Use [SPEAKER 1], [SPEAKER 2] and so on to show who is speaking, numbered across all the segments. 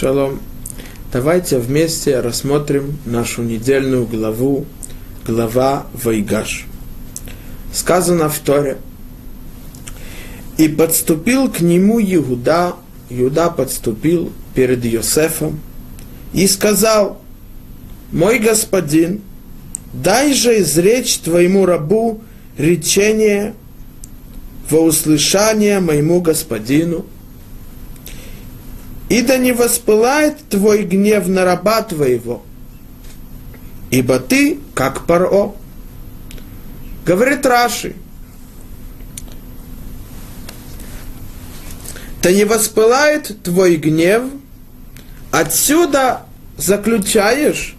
[SPEAKER 1] Шалом. Давайте вместе рассмотрим нашу недельную главу, глава Вайгаш. Сказано в Торе. И подступил к нему Иуда, Иуда подступил перед Йосефом и сказал, мой господин, дай же изречь твоему рабу речение во услышание моему господину – и да не воспылает твой гнев на раба твоего, ибо ты, как Паро. Говорит Раши, да не воспылает твой гнев, отсюда заключаешь,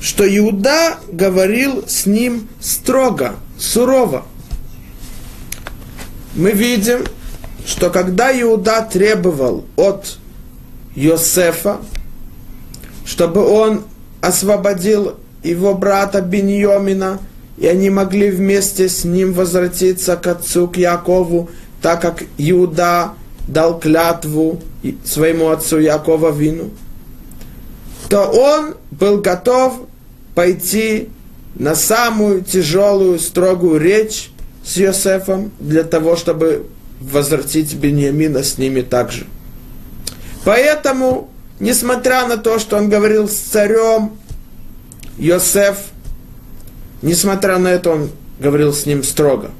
[SPEAKER 1] что Иуда говорил с ним строго, сурово. Мы видим, что когда Иуда требовал от Йосефа, чтобы он освободил его брата Беньомина, и они могли вместе с ним возвратиться к отцу, к Якову, так как Иуда дал клятву своему отцу Якова Вину, то он был готов пойти на самую тяжелую, строгую речь с Йосефом для того, чтобы возвратить Беньямина с ними также. Поэтому, несмотря на то, что он говорил с царем, Йосеф, несмотря на это, он говорил с ним строго.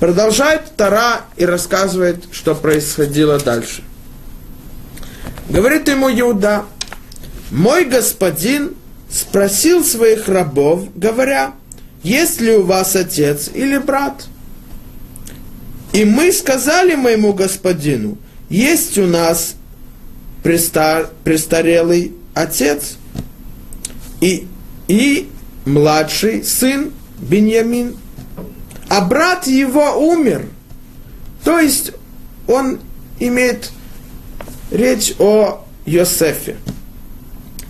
[SPEAKER 1] Продолжает Тара и рассказывает, что происходило дальше. Говорит ему Иуда, мой господин спросил своих рабов, говоря, есть ли у вас отец или брат? И мы сказали моему господину, есть у нас престар, престарелый отец и, и младший сын Беньямин. А брат его умер. То есть он имеет речь о Йосефе.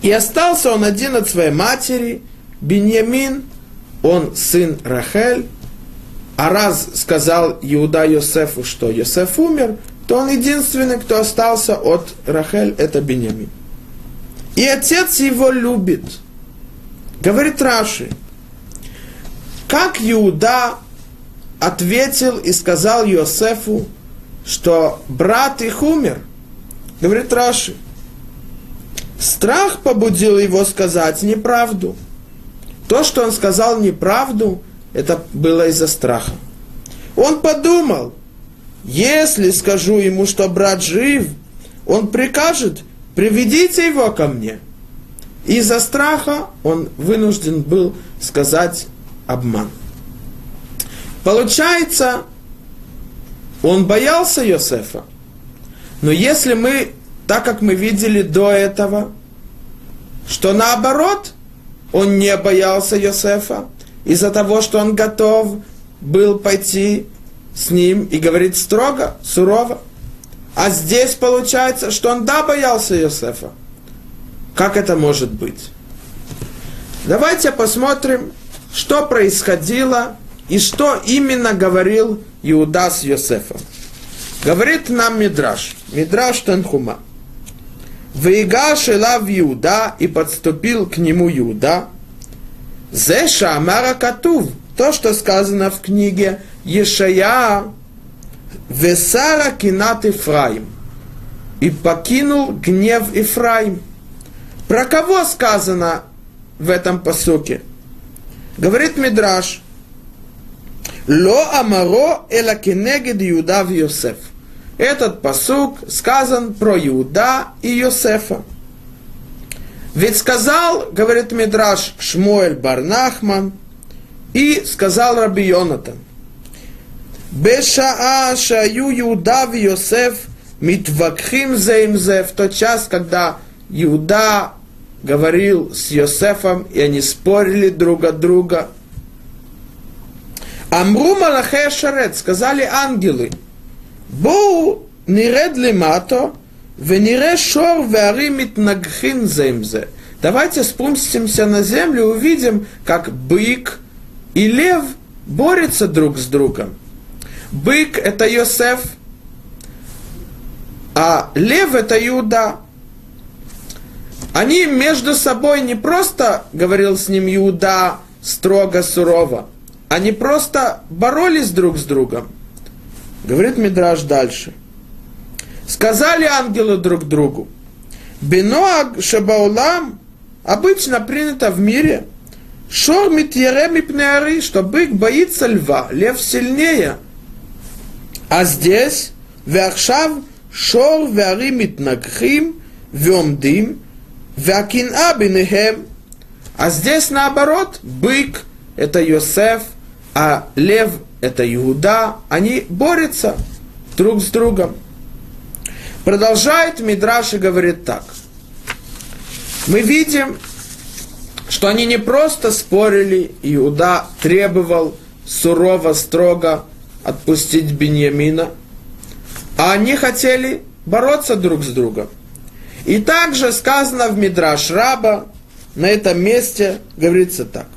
[SPEAKER 1] И остался он один от своей матери, Беньямин, он сын Рахель. А раз сказал Иуда Йосефу, что Йосеф умер, то он единственный, кто остался от Рахель, это Бенямин. И отец его любит. Говорит Раши, как Иуда ответил и сказал Иосифу, что брат их умер. Говорит Раши, страх побудил его сказать неправду. То, что он сказал неправду, это было из-за страха. Он подумал, если скажу ему, что брат жив, он прикажет, приведите его ко мне. Из-за страха он вынужден был сказать обман. Получается, он боялся Йосефа. Но если мы, так как мы видели до этого, что наоборот, он не боялся Йосефа, из-за того, что он готов был пойти с ним и говорит строго, сурово. А здесь получается, что он да боялся Иосифа. Как это может быть? Давайте посмотрим, что происходило и что именно говорил Иуда с Йосефом. Говорит нам Мидраш, Мидраш Танхума. Вейгаш в Иуда и подступил к нему Иуда. Зеша Амара Катув, то, что сказано в книге Ешая Весара Кинат Ифраим и покинул гнев Ифраим. Про кого сказано в этом посуке? Говорит Мидраш, Ло Амаро Эла Кенегед Иуда в Йосеф. Этот посук сказан про Иуда и Йосефа. Ведь сказал, говорит Мидраш, Шмуэль Барнахман, и сказал Раби Йонатан – Бешаа Шаю Иуда и Йосеф Митвакхим за им в тот час, когда Иуда говорил с Йосефом, и они спорили друг от друга. Амру Малахе Шарет, сказали ангелы, Боу ниред лимато, венире шор веари митнагхин земзе. Давайте спустимся на землю и увидим, как бык и лев борются друг с другом. Бык – это Йосеф, а лев – это Иуда. Они между собой не просто, говорил с ним Иуда, строго, сурово, они просто боролись друг с другом. Говорит Мидраж дальше. Сказали ангелы друг другу, Беноаг Шабаулам обычно принято в мире, Шор митьерем и что бык боится льва, лев сильнее. А здесь, вяхшав, шор вяримит накхим, вемдим, вякин абинехем. А здесь наоборот, бык – это Йосеф, а лев – это Иуда. Они борются друг с другом. Продолжает Мидраш и говорит так. Мы видим, что они не просто спорили, Иуда требовал сурово, строго отпустить Беньямина, а они хотели бороться друг с другом. И также сказано в Мидраш Раба, на этом месте говорится так.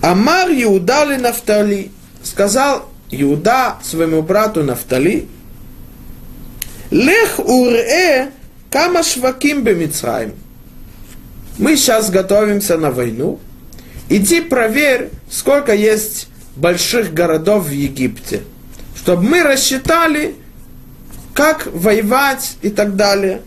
[SPEAKER 1] Амар Иуда ли Нафтали, сказал Иуда своему брату Нафтали, Лех уре кама шваким бемицраим. Мы сейчас готовимся на войну. Иди проверь, сколько есть больших городов в Египте, чтобы мы рассчитали, как воевать и так далее.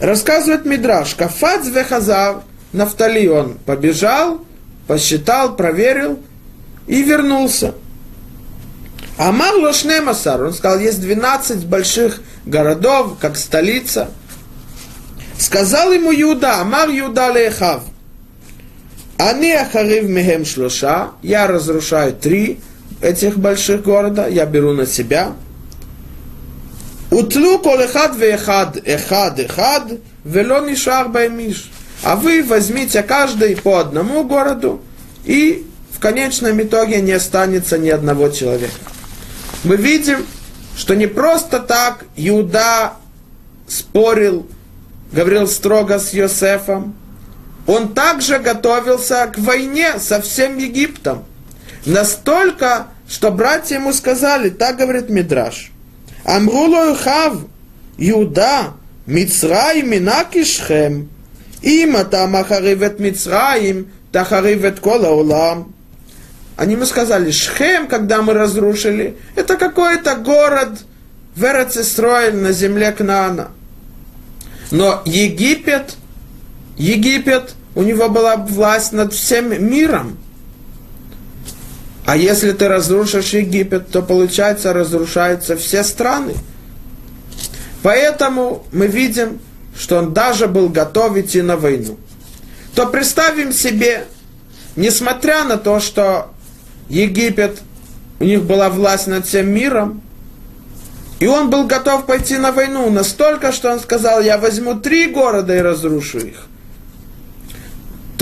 [SPEAKER 1] Рассказывает Мидраш, Кафац вехазав, Нафтали он побежал, посчитал, проверил и вернулся. Амар Лошнемасар, он сказал, есть 12 больших городов, как столица. Сказал ему Юда, Амар Юда Лехав, они ахарив мехем шлоша, я разрушаю три этих больших города, я беру на себя. Утлу колехад вехад, эхад, эхад, вело нишар баймиш. А вы возьмите каждый по одному городу, и в конечном итоге не останется ни одного человека. Мы видим, что не просто так Иуда спорил, говорил строго с Йосефом, он также готовился к войне со всем Египтом. Настолько, что братья ему сказали, так говорит Мидраш, Амрулу хав, Иуда, Мицраим минакишхем, им там ахаривет Мицраим, тахаривет кола улам. Они ему сказали, Шхем, когда мы разрушили, это какой-то город в Эрцестроиль на земле Кнаана. Но Египет – Египет, у него была власть над всем миром. А если ты разрушишь Египет, то получается разрушаются все страны. Поэтому мы видим, что он даже был готов идти на войну. То представим себе, несмотря на то, что Египет, у них была власть над всем миром, и он был готов пойти на войну настолько, что он сказал, я возьму три города и разрушу их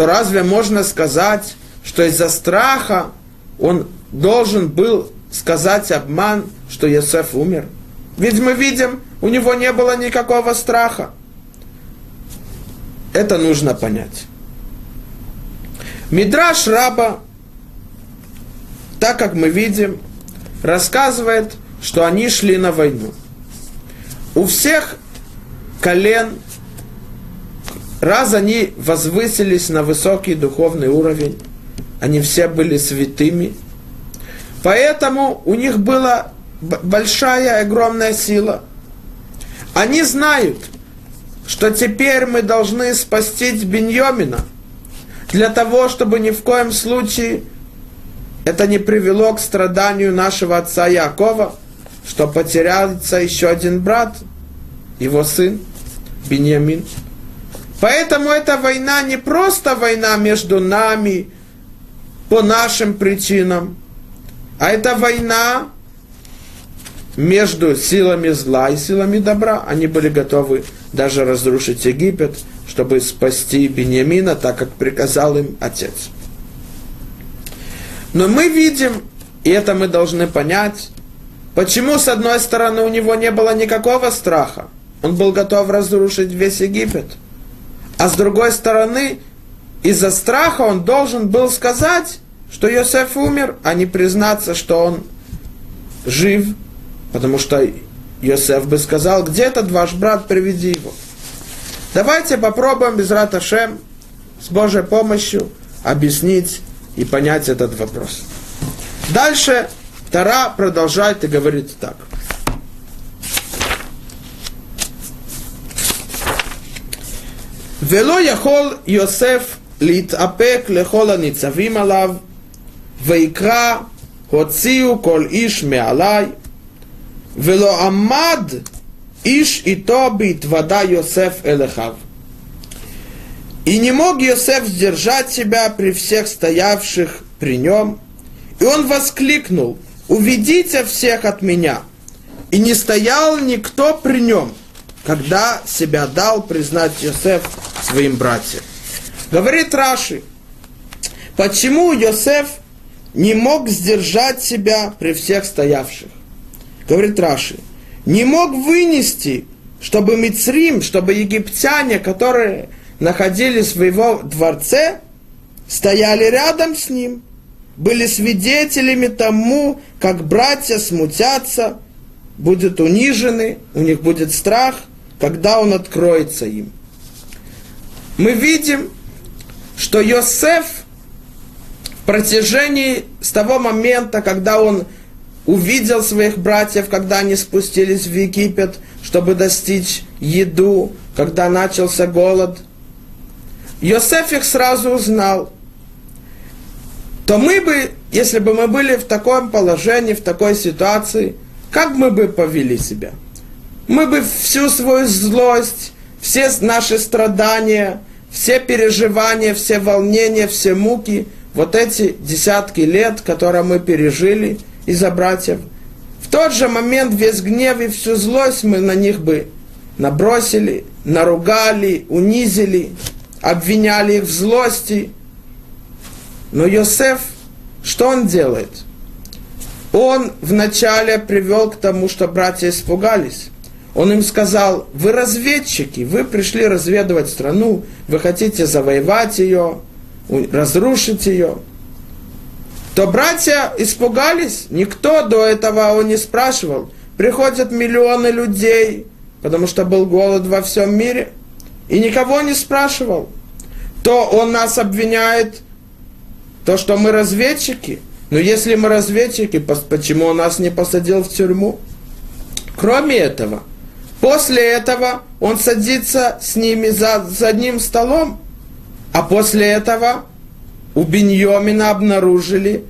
[SPEAKER 1] то разве можно сказать, что из-за страха он должен был сказать обман, что Йосеф умер? Ведь мы видим, у него не было никакого страха. Это нужно понять. Мидраш раба, так как мы видим, рассказывает, что они шли на войну. У всех колен Раз они возвысились на высокий духовный уровень, они все были святыми, поэтому у них была большая, огромная сила. Они знают, что теперь мы должны спасти Беньомина, для того, чтобы ни в коем случае это не привело к страданию нашего отца Якова, что потеряется еще один брат, его сын Беньямин. Поэтому эта война не просто война между нами по нашим причинам, а это война между силами зла и силами добра. Они были готовы даже разрушить Египет, чтобы спасти Бениамина, так как приказал им отец. Но мы видим, и это мы должны понять, почему, с одной стороны, у него не было никакого страха. Он был готов разрушить весь Египет – а с другой стороны, из-за страха он должен был сказать, что Йосеф умер, а не признаться, что он жив, потому что Йосеф бы сказал, где этот ваш брат, приведи его. Давайте попробуем без Раташем с Божьей помощью объяснить и понять этот вопрос. Дальше Тара продолжает и говорит так. ולא יכול יוסף להתאפק לכל הניצבים עליו, ויקרא הוציאו כל איש מעלי, ולא עמד איש איתו בהתוודה Йосеф эль Эхав. И не мог Йосеф сдержать себя при всех стоявших при нем, и он воскликнул, «Уведите всех от меня!» И не стоял никто при нем, когда себя дал признать Йосеф своим братьям. Говорит Раши, почему Йосеф не мог сдержать себя при всех стоявших? Говорит Раши, не мог вынести, чтобы Мицрим, чтобы египтяне, которые находились в его дворце, стояли рядом с ним, были свидетелями тому, как братья смутятся, будут унижены, у них будет страх, когда он откроется им. Мы видим, что Йосеф в протяжении с того момента, когда он увидел своих братьев, когда они спустились в Египет, чтобы достичь еду, когда начался голод – Йосеф их сразу узнал, то мы бы, если бы мы были в таком положении, в такой ситуации, как мы бы повели себя? Мы бы всю свою злость, все наши страдания, все переживания, все волнения, все муки, вот эти десятки лет, которые мы пережили из-за братьев, в тот же момент весь гнев и всю злость мы на них бы набросили, наругали, унизили, обвиняли их в злости. Но Йосеф, что он делает? Он вначале привел к тому, что братья испугались. Он им сказал, вы разведчики, вы пришли разведывать страну, вы хотите завоевать ее, разрушить ее. То братья испугались, никто до этого он не спрашивал. Приходят миллионы людей, потому что был голод во всем мире – и никого не спрашивал, то он нас обвиняет, то, что мы разведчики. Но если мы разведчики, почему он нас не посадил в тюрьму? Кроме этого, после этого он садится с ними за, за одним столом, а после этого у Беньомина обнаружили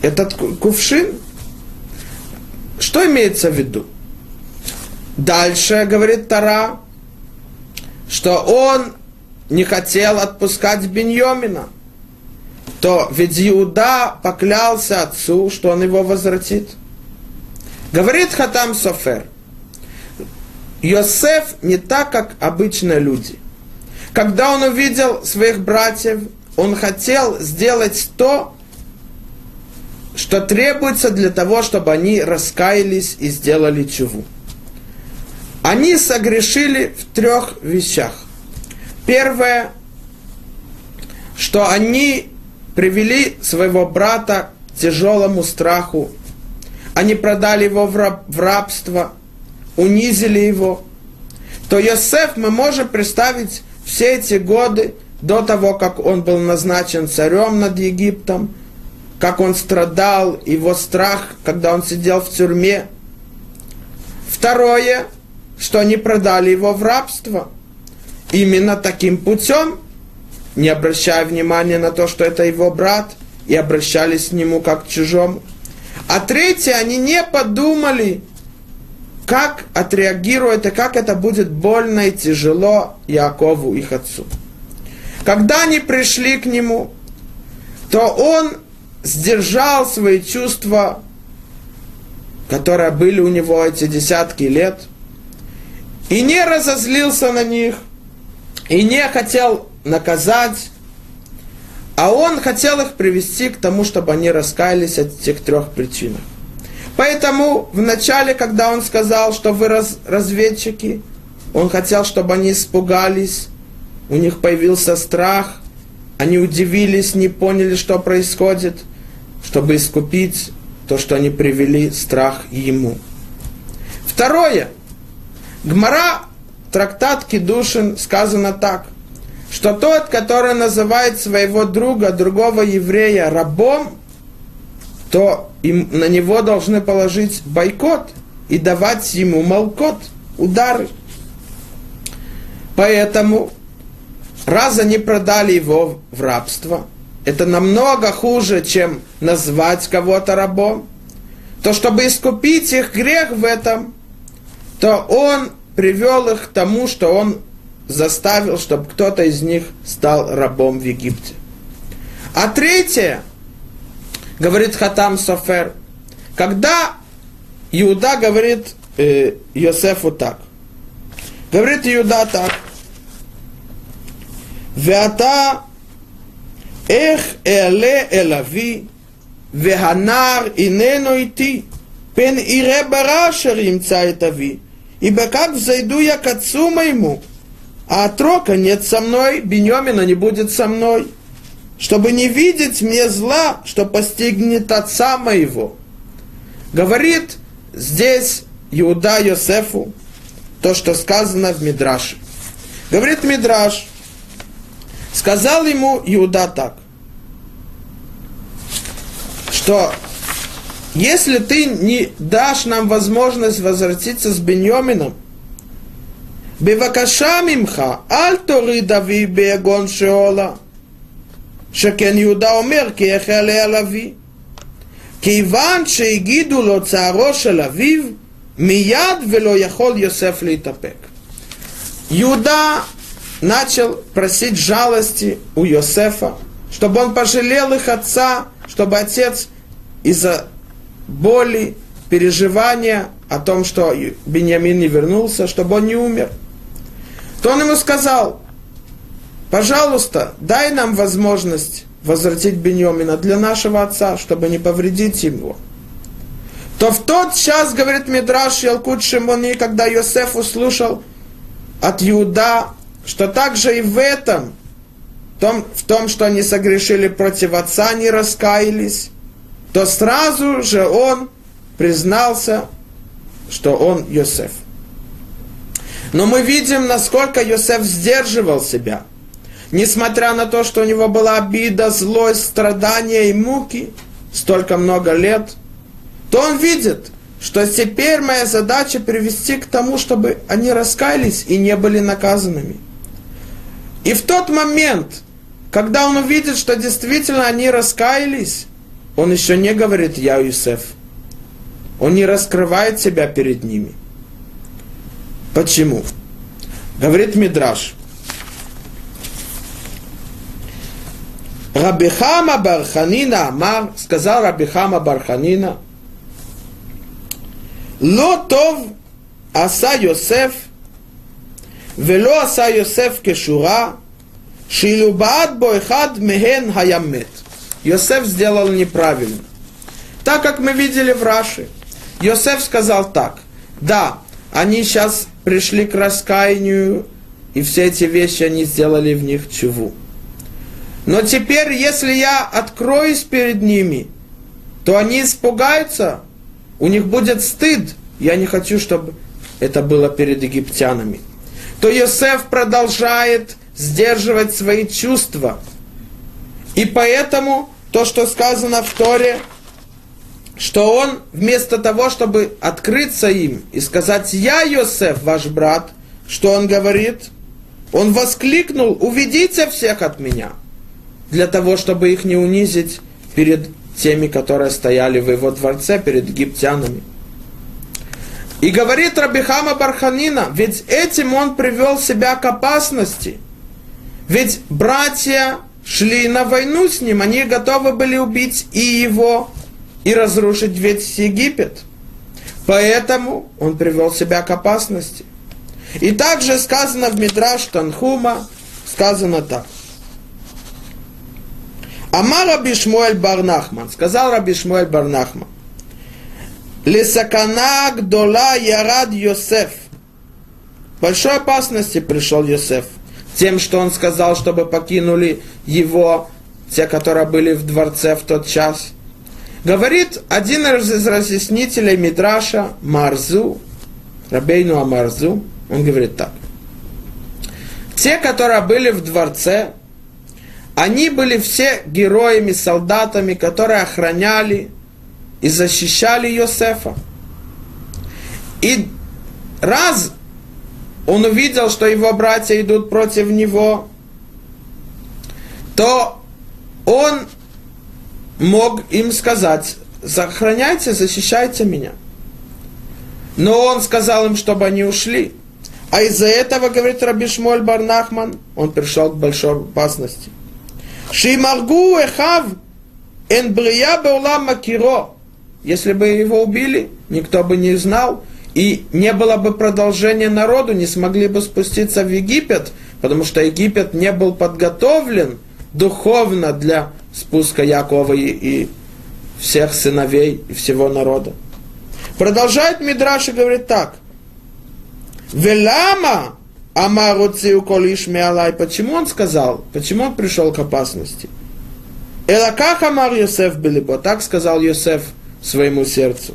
[SPEAKER 1] этот кувшин. Что имеется в виду? Дальше говорит Тара, что он не хотел отпускать Беньомина, то ведь Иуда поклялся отцу, что он его возвратит. Говорит Хатам Софер, Йосеф не так, как обычные люди. Когда он увидел своих братьев, он хотел сделать то, что требуется для того, чтобы они раскаялись и сделали чуву. Они согрешили в трех вещах. Первое, что они привели своего брата к тяжелому страху. Они продали его в, раб, в рабство, унизили его. То Йосеф мы можем представить все эти годы до того, как он был назначен царем над Египтом, как он страдал, его страх, когда он сидел в тюрьме. Второе, что они продали его в рабство. Именно таким путем, не обращая внимания на то, что это его брат, и обращались к нему как к чужому. А третье, они не подумали, как отреагирует и как это будет больно и тяжело Якову, их отцу. Когда они пришли к нему, то он сдержал свои чувства, которые были у него эти десятки лет – и не разозлился на них, и не хотел наказать, а он хотел их привести к тому, чтобы они раскаялись от этих трех причин. Поэтому в начале, когда он сказал, что вы раз, разведчики, он хотел, чтобы они испугались, у них появился страх, они удивились, не поняли, что происходит, чтобы искупить то, что они привели страх ему. Второе – Гмара, трактат Кедушин, сказано так, что тот, который называет своего друга, другого еврея рабом, то им, на него должны положить бойкот и давать ему молкот, удары. Поэтому, раз они продали его в рабство, это намного хуже, чем назвать кого-то рабом, то чтобы искупить их грех в этом, то он привел их к тому, что он заставил, чтобы кто-то из них стал рабом в Египте. А третье, говорит Хатам Софер, когда Иуда говорит э, Йосефу так, говорит Иуда так, Веата эх эле элави, веханар инену идти, пен ире барашер имца это ибо как взойду я к отцу моему, а отрока нет со мной, Беньомина не будет со мной, чтобы не видеть мне зла, что постигнет отца моего. Говорит здесь Иуда Йосефу то, что сказано в Мидраше. Говорит Мидраш, сказал ему Иуда так, что если ты не дашь нам возможность возвратиться с Беньомином, בבקשה ממך, אל תוריד אבי ביגון שאולה. שכן יהודה אומר כי איך יעלה על אבי. כיוון שהגידו לו צערו של אביו, מיד ולא יכול יוסף להתאפק. Иуда начал просить жалости у Йосефа, чтобы он пожалел их отца, чтобы отец из-за боли, переживания о том, что Беньямин не вернулся, чтобы он не умер – то он ему сказал, пожалуйста, дай нам возможность возвратить Беньомина для нашего отца, чтобы не повредить его. То в тот час, говорит Мидраш Ялкут Шимони, когда Йосеф услышал от Иуда, что также и в этом, в том, в том, что они согрешили против отца, не раскаялись, то сразу же он признался, что он Йосеф. Но мы видим, насколько Йосеф сдерживал себя. Несмотря на то, что у него была обида, злость, страдания и муки, столько много лет, то он видит, что теперь моя задача привести к тому, чтобы они раскаялись и не были наказанными. И в тот момент, когда он увидит, что действительно они раскаялись, он еще не говорит «Я Юсеф». Он не раскрывает себя перед ними – Почему? Говорит Мидраш. Рабихама Барханина Амар, сказал Рабихама Барханина, Лотов Аса Йосеф, Вело Аса Йосеф Кешура, Шилюбаат Бойхад Мехен Хаямет. Йосеф сделал неправильно. Так как мы видели в Раши, Йосеф сказал так, да, они сейчас пришли к раскаянию, и все эти вещи они сделали в них чуву. Но теперь, если я откроюсь перед ними, то они испугаются, у них будет стыд. Я не хочу, чтобы это было перед египтянами. То Йосеф продолжает сдерживать свои чувства. И поэтому то, что сказано в Торе, что он вместо того, чтобы открыться им и сказать «Я, Йосеф, ваш брат», что он говорит? Он воскликнул «Уведите всех от меня», для того, чтобы их не унизить перед теми, которые стояли в его дворце, перед египтянами. И говорит Рабихама Барханина, ведь этим он привел себя к опасности. Ведь братья шли на войну с ним, они готовы были убить и его, и разрушить весь Египет. Поэтому он привел себя к опасности. И также сказано в Мидраш Танхума, сказано так. Амар Раби Шмуэль Барнахман, сказал Раби Шмуэль Барнахман, Лисакана Гдола Ярад Йосеф. Большой опасности пришел Йосеф. Тем, что он сказал, чтобы покинули его, те, которые были в дворце в тот час – Говорит один из разъяснителей Мидраша Марзу, Рабейну Амарзу, он говорит так. Те, которые были в дворце, они были все героями, солдатами, которые охраняли и защищали Йосефа. И раз он увидел, что его братья идут против него, то он мог им сказать, сохраняйте, защищайте меня. Но он сказал им, чтобы они ушли. А из-за этого, говорит Раби Шмоль Барнахман, он пришел к большой опасности. Шимаргу эхав эн брия беулам макиро. Если бы его убили, никто бы не знал, и не было бы продолжения народу, не смогли бы спуститься в Египет, потому что Египет не был подготовлен духовно для спуска Якова и, и всех сыновей и всего народа. Продолжает Мидраш и говорит так. Велама Амару Циуколиш Миалай. Почему он сказал? Почему он пришел к опасности? Элаках Амар Йосеф Белибо. Так сказал Йосеф своему сердцу.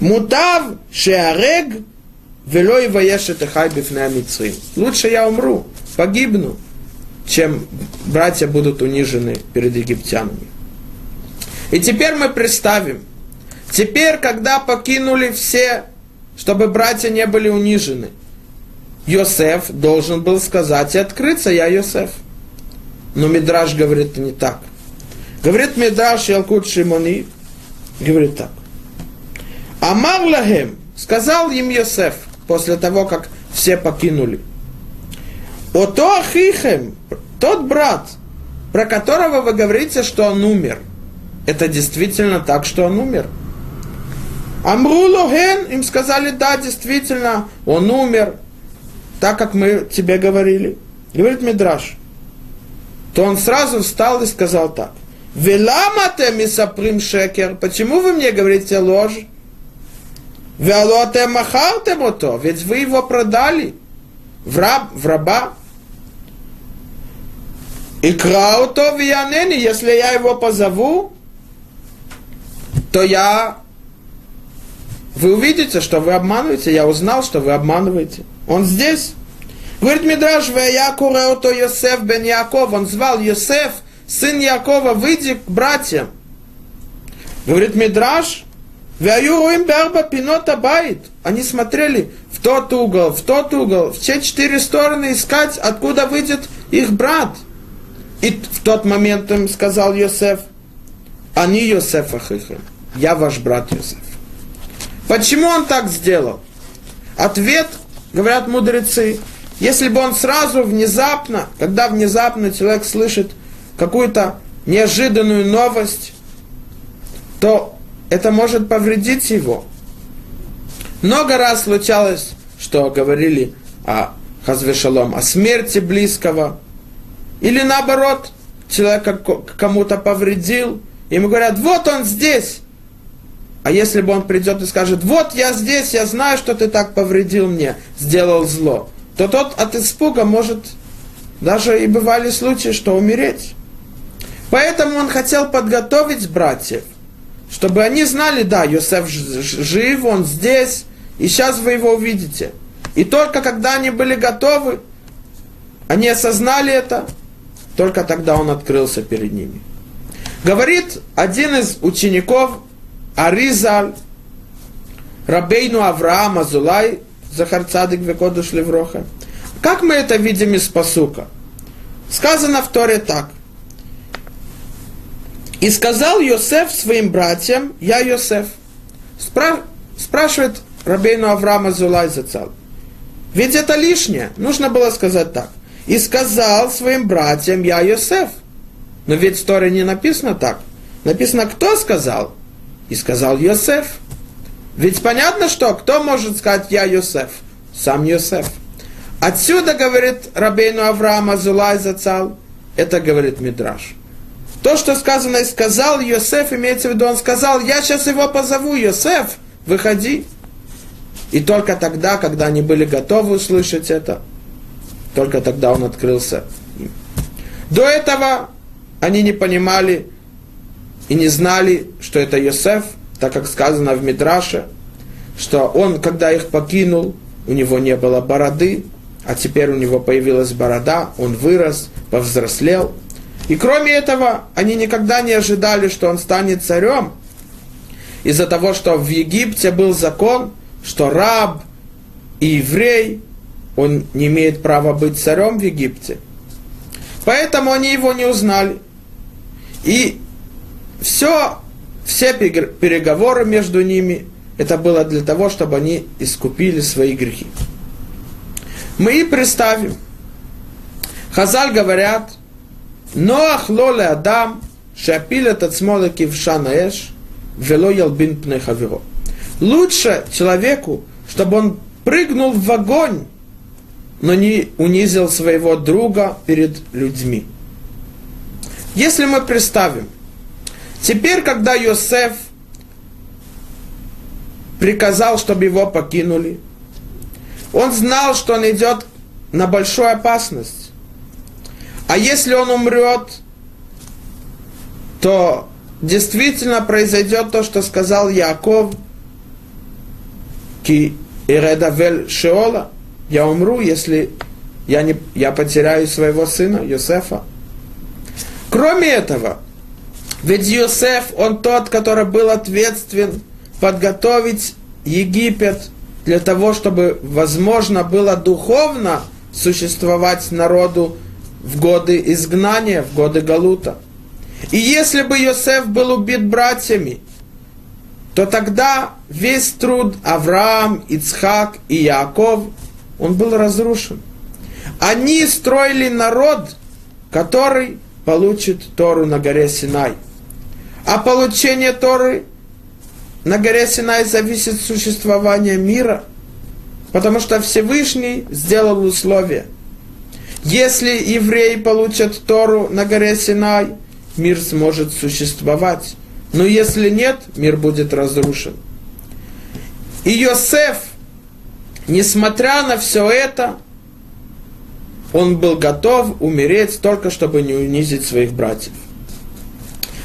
[SPEAKER 1] Мутав Шеарег Вело и Ваешет Эхай. Лучше я умру, погибну, чем братья будут унижены перед египтянами. И теперь мы представим, теперь, когда покинули все, чтобы братья не были унижены, Йосеф должен был сказать и открыться, я Йосеф. Но Мидраш говорит не так. Говорит Мидраш Ялкут Шимони, говорит так. Амар Лахем, сказал им Йосеф, после того, как все покинули. Ото Ахихем, тот брат, про которого вы говорите, что он умер, это действительно так, что он умер. Амру Лохен, им сказали, да, действительно, он умер, так как мы тебе говорили. Говорит Мидраш. То он сразу встал и сказал так. Веламате мисаприм шекер. Почему вы мне говорите ложь? Велоте махарте мото. Ведь вы его продали в, раб, в раба. И крауто виянени, если я его позову, то я... Вы увидите, что вы обманываете. Я узнал, что вы обманываете. Он здесь. Говорит Мидраш, я то Йосеф бен Яков. Он звал Йосеф, сын Якова, выйди к братьям. Говорит Мидраш, им берба пинота байт. Они смотрели в тот угол, в тот угол, в все четыре стороны искать, откуда выйдет их брат. И в тот момент им сказал Йосеф, они Йосеф Ахихим, я ваш брат Йосеф. Почему он так сделал? Ответ, говорят мудрецы, если бы он сразу, внезапно, когда внезапно человек слышит какую-то неожиданную новость, то это может повредить его. Много раз случалось, что говорили о Хазвешалом, о смерти близкого, или наоборот, человек кому-то повредил, ему говорят, вот он здесь. А если бы он придет и скажет, вот я здесь, я знаю, что ты так повредил мне, сделал зло, то тот от испуга может, даже и бывали случаи, что умереть. Поэтому он хотел подготовить братьев, чтобы они знали, да, Йосеф жив, он здесь, и сейчас вы его увидите. И только когда они были готовы, они осознали это, только тогда он открылся перед ними. Говорит один из учеников Аризаль, Рабейну Авраам Азулай, Захар Цадик Векодуш Левроха. Как мы это видим из посука? Сказано в Торе так. И сказал Йосеф своим братьям, я Йосеф. Спра- спрашивает Рабейну Авраама Зулай Зацал. Ведь это лишнее. Нужно было сказать так и сказал своим братьям, я Йосеф. Но ведь в Торе не написано так. Написано, кто сказал? И сказал Йосеф. Ведь понятно, что кто может сказать я Йосеф? Сам Йосеф. Отсюда, говорит Рабейну Авраам Азулай Зацал, это говорит Мидраш. То, что сказано и сказал Йосеф, имеется в виду, он сказал, я сейчас его позову, Йосеф, выходи. И только тогда, когда они были готовы услышать это, только тогда он открылся. До этого они не понимали и не знали, что это Йосеф, так как сказано в Мидраше, что он, когда их покинул, у него не было бороды, а теперь у него появилась борода, он вырос, повзрослел. И кроме этого, они никогда не ожидали, что он станет царем, из-за того, что в Египте был закон, что раб и еврей, он не имеет права быть царем в Египте. Поэтому они его не узнали. И все, все переговоры между ними, это было для того, чтобы они искупили свои грехи. Мы и представим. Хазаль говорят, Ноах лоле Адам, шапил этот смолоки в шанаэш, вело ялбин пнехаверо. Лучше человеку, чтобы он прыгнул в огонь, но не унизил своего друга перед людьми. Если мы представим, теперь, когда Йосеф приказал, чтобы его покинули, он знал, что он идет на большую опасность. А если он умрет, то действительно произойдет то, что сказал Яков, ки иредавель шеола, я умру, если я, не, я потеряю своего сына Йосефа. Кроме этого, ведь Йосеф, он тот, который был ответственен подготовить Египет для того, чтобы возможно было духовно существовать народу в годы изгнания, в годы Галута. И если бы Йосеф был убит братьями, то тогда весь труд Авраам, Ицхак и Яков, он был разрушен. Они строили народ, который получит Тору на горе Синай. А получение Торы на горе Синай зависит от существования мира, потому что Всевышний сделал условия. Если евреи получат Тору на горе Синай, мир сможет существовать. Но если нет, мир будет разрушен. И Йосеф, несмотря на все это, он был готов умереть только чтобы не унизить своих братьев.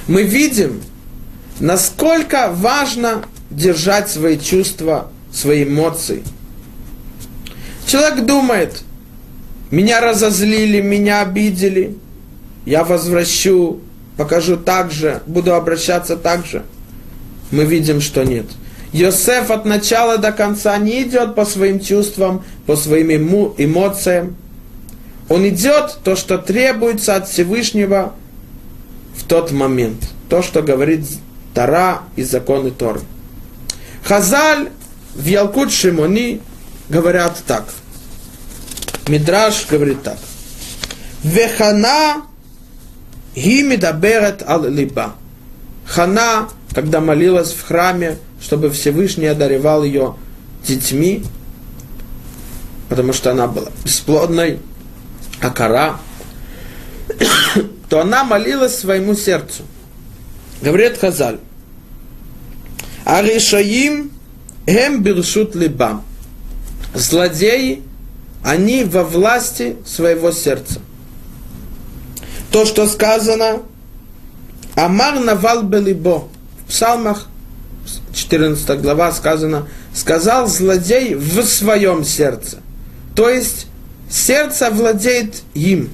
[SPEAKER 1] Мы видим, насколько важно держать свои чувства, свои эмоции. Человек думает, меня разозлили, меня обидели, я возвращу, покажу так же, буду обращаться так же. Мы видим, что нет. Йосеф от начала до конца не идет по своим чувствам, по своим эмоциям. Он идет то, что требуется от Всевышнего в тот момент. То, что говорит Тара и законы Торы. Хазаль в Ялкут Шимони говорят так. Мидраш говорит так. Вехана гимидаберет ал либа. Хана, когда молилась в храме, чтобы Всевышний одаревал ее детьми, потому что она была бесплодной, а кора, то она молилась своему сердцу. Говорит Хазаль, Аришаим эм биршут либам. Злодеи, они во власти своего сердца. То, что сказано, Амар навал белибо. В псалмах, 14 глава сказано, сказал злодей в своем сердце. То есть, сердце владеет им.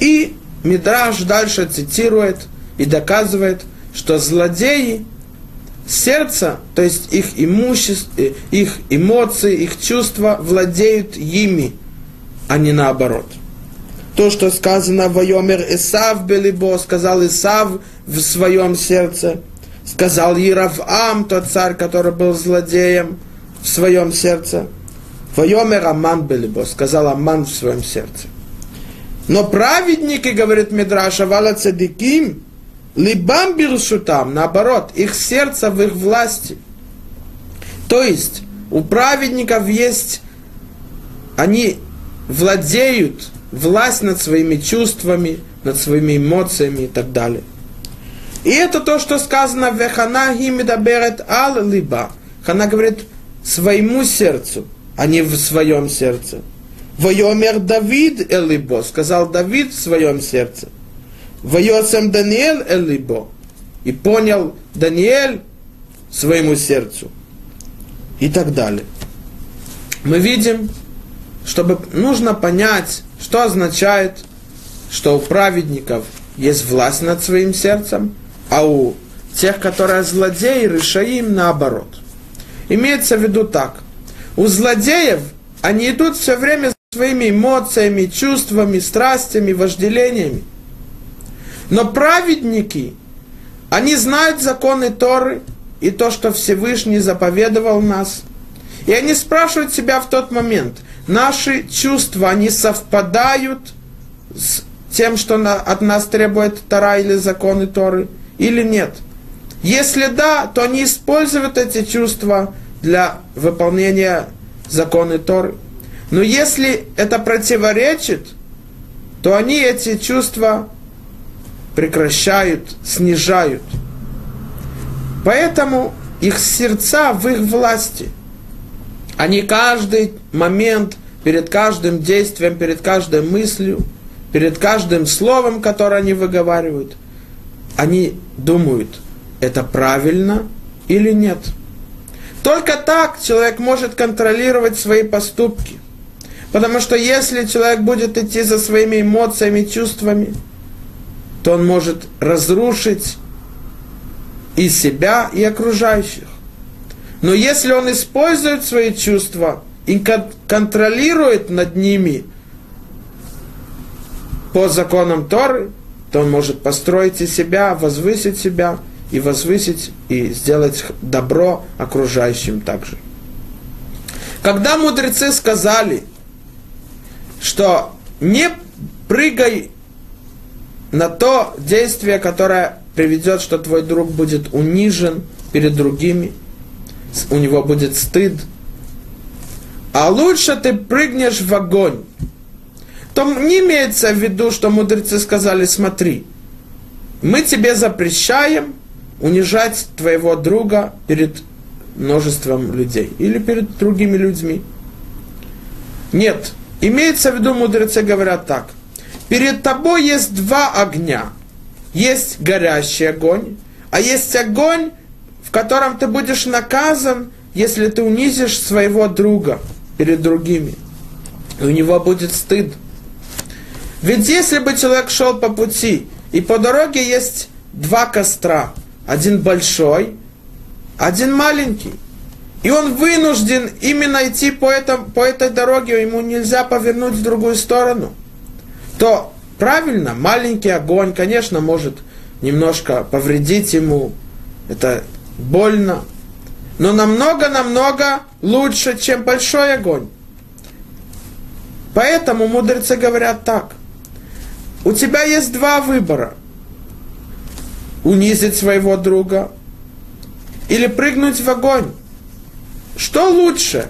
[SPEAKER 1] И Мидраш дальше цитирует и доказывает, что злодеи сердце, то есть их имущество, э, их эмоции, их чувства владеют ими, а не наоборот. То, что сказано в Йомер Исав Белибо, сказал Исав в своем сердце, сказал Яровам, тот царь, который был злодеем в своем сердце. Вайомер Аман Белибо, сказал Аман в своем сердце. Но праведники, говорит Мидраша, Вала Цадиким, Либам биршутам, наоборот, их сердце в их власти. То есть у праведников есть, они владеют власть над своими чувствами, над своими эмоциями и так далее. И это то, что сказано в Вехана Химидаберет Ал Либа. Хана говорит своему сердцу, а не в своем сердце. Вайомер Давид Элибо, сказал Давид в своем сердце. Вайосам Даниэль Элибо. И понял Даниэль своему сердцу. и так далее. Мы видим, чтобы нужно понять, что означает, что у праведников есть власть над своим сердцем, а у тех, которые злодеи, решаим наоборот. Имеется в виду так. У злодеев они идут все время своими эмоциями, чувствами, страстями, вожделениями. Но праведники, они знают законы Торы и то, что Всевышний заповедовал нас. И они спрашивают себя в тот момент, наши чувства, они совпадают с тем, что от нас требует Тора или законы Торы, или нет. Если да, то они используют эти чувства для выполнения законы Торы. Но если это противоречит, то они эти чувства прекращают, снижают. Поэтому их сердца в их власти. Они каждый момент, перед каждым действием, перед каждой мыслью, перед каждым словом, которое они выговаривают, они думают, это правильно или нет. Только так человек может контролировать свои поступки. Потому что если человек будет идти за своими эмоциями, чувствами, то он может разрушить и себя, и окружающих. Но если он использует свои чувства и контролирует над ними по законам Торы, то он может построить и себя, возвысить себя, и возвысить, и сделать добро окружающим также. Когда мудрецы сказали – что не прыгай на то действие, которое приведет, что твой друг будет унижен перед другими, у него будет стыд. А лучше ты прыгнешь в огонь. То не имеется в виду, что мудрецы сказали, смотри, мы тебе запрещаем унижать твоего друга перед множеством людей или перед другими людьми. Нет, Имеется в виду, мудрецы говорят так. Перед тобой есть два огня. Есть горящий огонь, а есть огонь, в котором ты будешь наказан, если ты унизишь своего друга перед другими. И у него будет стыд. Ведь если бы человек шел по пути, и по дороге есть два костра, один большой, один маленький, и он вынужден именно идти по, этом, по этой дороге, ему нельзя повернуть в другую сторону, то правильно, маленький огонь, конечно, может немножко повредить ему, это больно, но намного-намного лучше, чем большой огонь. Поэтому мудрецы говорят так. У тебя есть два выбора. Унизить своего друга или прыгнуть в огонь. Что лучше?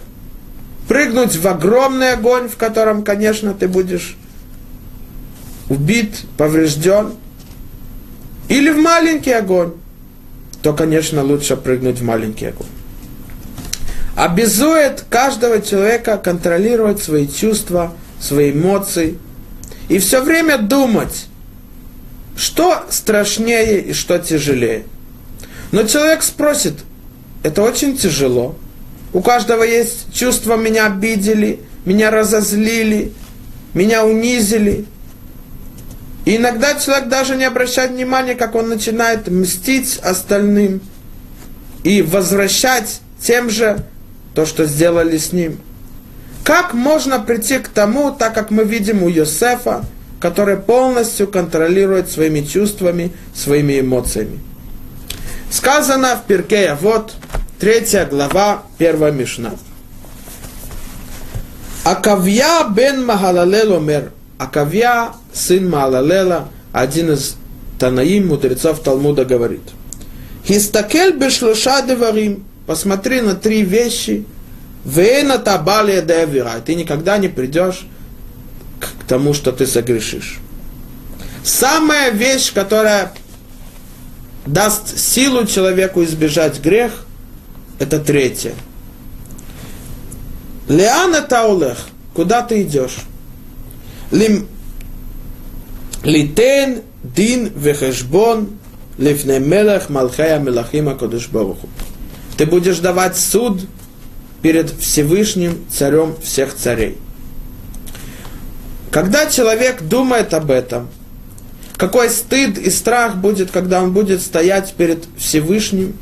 [SPEAKER 1] Прыгнуть в огромный огонь, в котором, конечно, ты будешь убит, поврежден, или в маленький огонь, то, конечно, лучше прыгнуть в маленький огонь. Обязует каждого человека контролировать свои чувства, свои эмоции и все время думать, что страшнее и что тяжелее. Но человек спросит, это очень тяжело – у каждого есть чувство, меня обидели, меня разозлили, меня унизили. И иногда человек даже не обращает внимания, как он начинает мстить остальным и возвращать тем же то, что сделали с ним. Как можно прийти к тому, так как мы видим у Йосефа, который полностью контролирует своими чувствами, своими эмоциями? Сказано в Перкея, вот, Третья глава, первая Мишна. Акавья бен Махалалел омер. Акавья, сын Махалалела, один из Танаим, мудрецов Талмуда, говорит. Хистакель бешлуша деварим. Посмотри на три вещи. Вейна табалия девира. Ты никогда не придешь к тому, что ты согрешишь. Самая вещь, которая даст силу человеку избежать грех, это третье. Леана таулех, куда ты идешь? Лим, литен дин вехешбон лифне мелех малхая мелахима кодыш Ты будешь давать суд перед Всевышним Царем всех царей. Когда человек думает об этом, какой стыд и страх будет, когда он будет стоять перед Всевышним,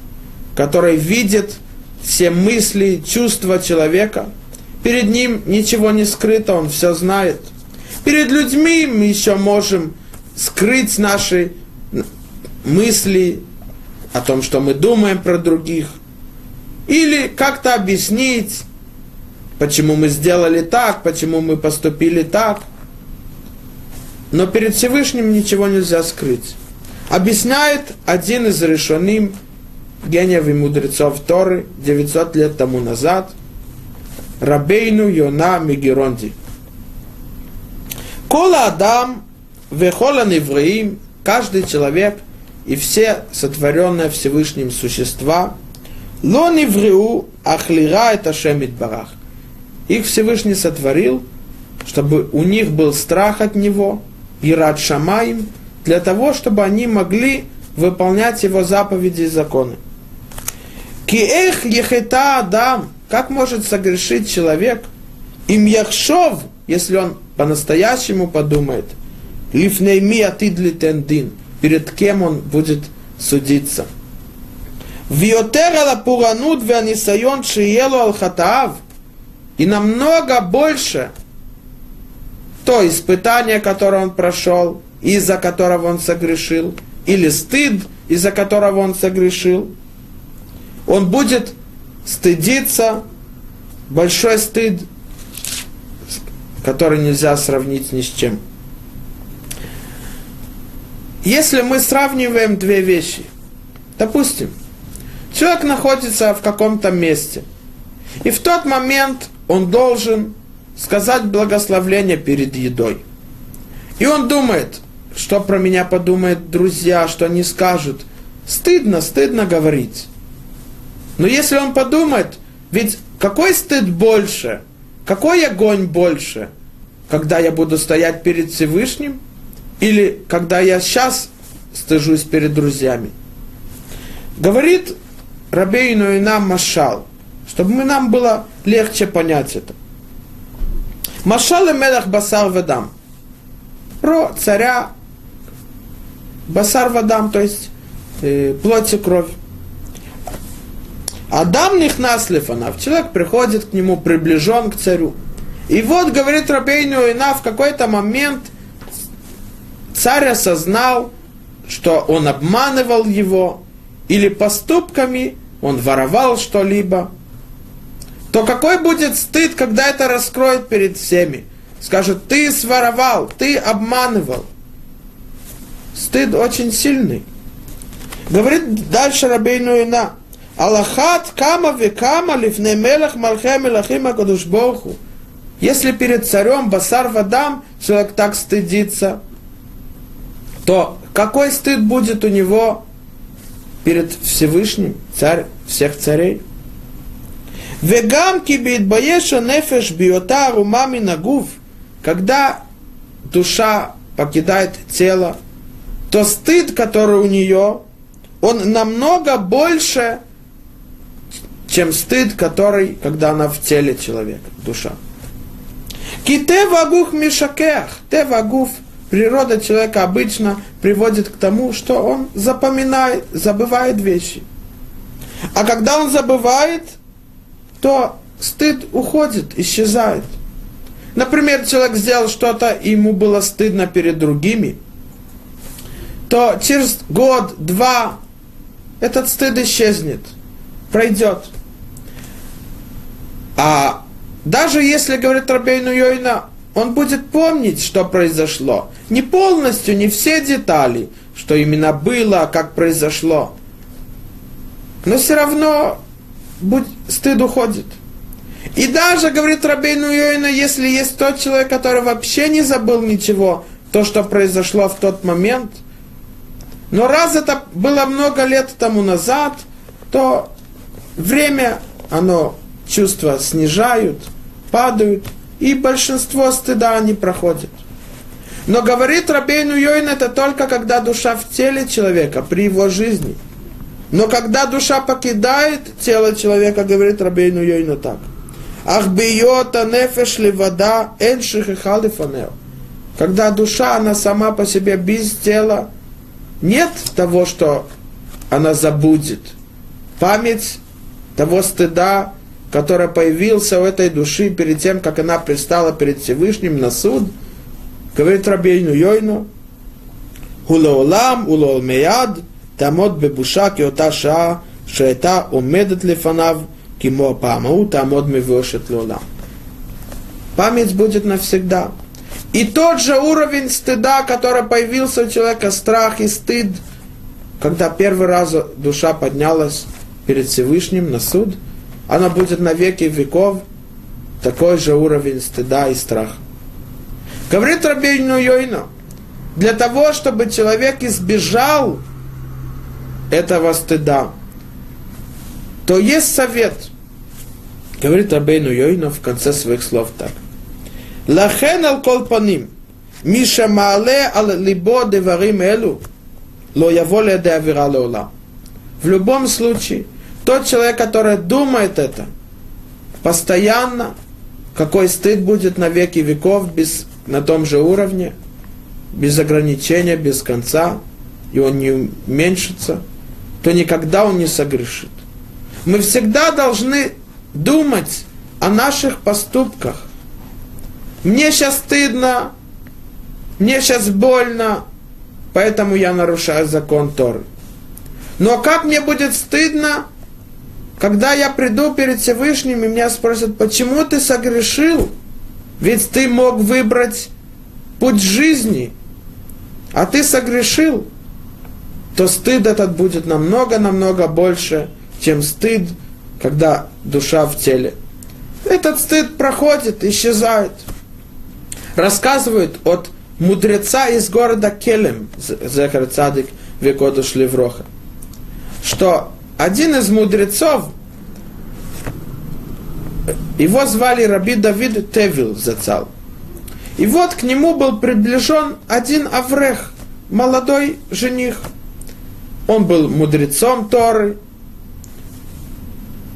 [SPEAKER 1] который видит все мысли, чувства человека. Перед ним ничего не скрыто, он все знает. Перед людьми мы еще можем скрыть наши мысли о том, что мы думаем про других. Или как-то объяснить, почему мы сделали так, почему мы поступили так. Но перед Всевышним ничего нельзя скрыть. Объясняет один из решенным гениев и мудрецов Торы 900 лет тому назад, Рабейну Йона Мигеронди. Кола Адам, Вехола Невраим, каждый человек и все сотворенные Всевышним существа, Ло Невреу Ахлира это Шемит Барах. Их Всевышний сотворил, чтобы у них был страх от Него, и рад Шамаим, для того, чтобы они могли выполнять Его заповеди и законы. Киэх ехета адам, как может согрешить человек, им яхшов, если он по-настоящему подумает, лифнейми атидли тендин, перед кем он будет судиться. Виотер ала пуранут веанисайон шиелу алхатаав, и намного больше то испытание, которое он прошел, из-за которого он согрешил, или стыд, из-за которого он согрешил – он будет стыдиться, большой стыд, который нельзя сравнить ни с чем. Если мы сравниваем две вещи, допустим, человек находится в каком-то месте, и в тот момент он должен сказать благословление перед едой. И он думает, что про меня подумают друзья, что они скажут. Стыдно, стыдно говорить. Но если он подумает, ведь какой стыд больше, какой огонь больше, когда я буду стоять перед Всевышним, или когда я сейчас стыжусь перед друзьями. Говорит Рабейну и нам Машал, чтобы нам было легче понять это. Машал и Мелах Басар Вадам. Про царя Басар Вадам, то есть э, плоть и кровь. Адам нихнас лифанав. Человек приходит к нему, приближен к царю. И вот, говорит Рабейну Ина, в какой-то момент царь осознал, что он обманывал его, или поступками он воровал что-либо, то какой будет стыд, когда это раскроет перед всеми? Скажет, ты своровал, ты обманывал. Стыд очень сильный. Говорит дальше Рабейну Ина, Аллахат кама векама лифне мелах малхе мелахим акадушбоху. Если перед царем Басар Вадам человек так стыдится, то какой стыд будет у него перед Всевышним, царь всех царей? Вегам кибит баеша нефеш биота румами нагув, когда душа покидает тело, то стыд, который у нее, он намного больше, чем стыд, который, когда она в теле человека, душа. Ките вагух мишакех, те вагуф, природа человека обычно приводит к тому, что он запоминает, забывает вещи. А когда он забывает, то стыд уходит, исчезает. Например, человек сделал что-то, и ему было стыдно перед другими, то через год, два этот стыд исчезнет, пройдет. А даже если, говорит Рабейну Йойна, он будет помнить, что произошло. Не полностью, не все детали, что именно было, как произошло. Но все равно будь, стыд уходит. И даже, говорит Рабейну Йойна, если есть тот человек, который вообще не забыл ничего, то, что произошло в тот момент, но раз это было много лет тому назад, то время, оно чувства снижают, падают, и большинство стыда они проходят. Но говорит Рабейну Йойн, это только когда душа в теле человека, при его жизни. Но когда душа покидает тело человека, говорит Рабейну Йойну так – Ах бьета нефеш ли вода, эн шихиха лифанео. Когда душа, она сама по себе без тела, нет того, что она забудет. Память того стыда, который появился у этой души перед тем, как она пристала перед Всевышним на суд, говорит Рабейну Йойну, Улаолам, улаолмеяд, тамот бебуша киота шаа, шаэта умедет лефанав, кимо памау, тамот мевошет лолам. Память будет навсегда. И тот же уровень стыда, который появился у человека, страх и стыд, когда первый раз душа поднялась перед Всевышним на суд, она будет на веки веков такой же уровень стыда и страха. Говорит Рабейну Йойна, для того, чтобы человек избежал этого стыда, то есть совет. Говорит Рабейну Йойна в конце своих слов так. Лахен ал кол паним, миша маале ал либо деварим элу, ло яво леде авира. В любом случае, тот человек, который думает это, постоянно, какой стыд будет на веки веков без, на том же уровне, без ограничения, без конца, и он не уменьшится, то никогда он не согрешит. Мы всегда должны думать о наших поступках. Мне сейчас стыдно, мне сейчас больно, поэтому я нарушаю закон Торы. Но как мне будет стыдно, когда я приду перед Всевышним, и меня спросят, почему ты согрешил? Ведь ты мог выбрать путь жизни, а ты согрешил, то стыд этот будет намного-намного больше, чем стыд, когда душа в теле. Этот стыд проходит, исчезает. Рассказывают от мудреца из города Келем, Зехар Цадик Векодуш Левроха, что один из мудрецов, его звали Раби Давид Тевил Зацал. И вот к нему был приближен один Аврех, молодой жених. Он был мудрецом Торы.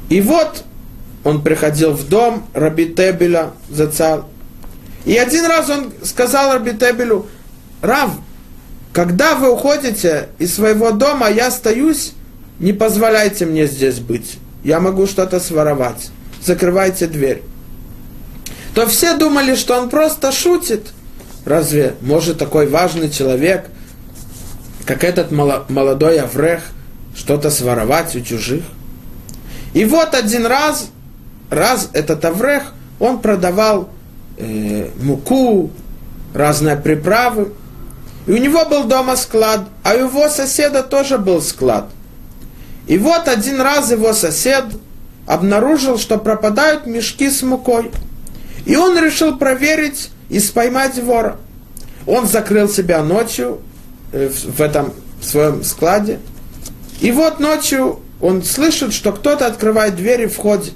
[SPEAKER 1] И вот он приходил в дом Раби Тебеля Зацал. И один раз он сказал Раби Тебелю, Рав, когда вы уходите из своего дома, я остаюсь не позволяйте мне здесь быть. Я могу что-то своровать. Закрывайте дверь. То все думали, что он просто шутит. Разве может такой важный человек, как этот молодой Аврех, что-то своровать у чужих? И вот один раз, раз этот Аврех, он продавал э, муку, разные приправы. И у него был дома склад, а у его соседа тоже был склад. И вот один раз его сосед обнаружил, что пропадают мешки с мукой. И он решил проверить и споймать вора. Он закрыл себя ночью э, в этом своем складе. И вот ночью он слышит, что кто-то открывает дверь и входит.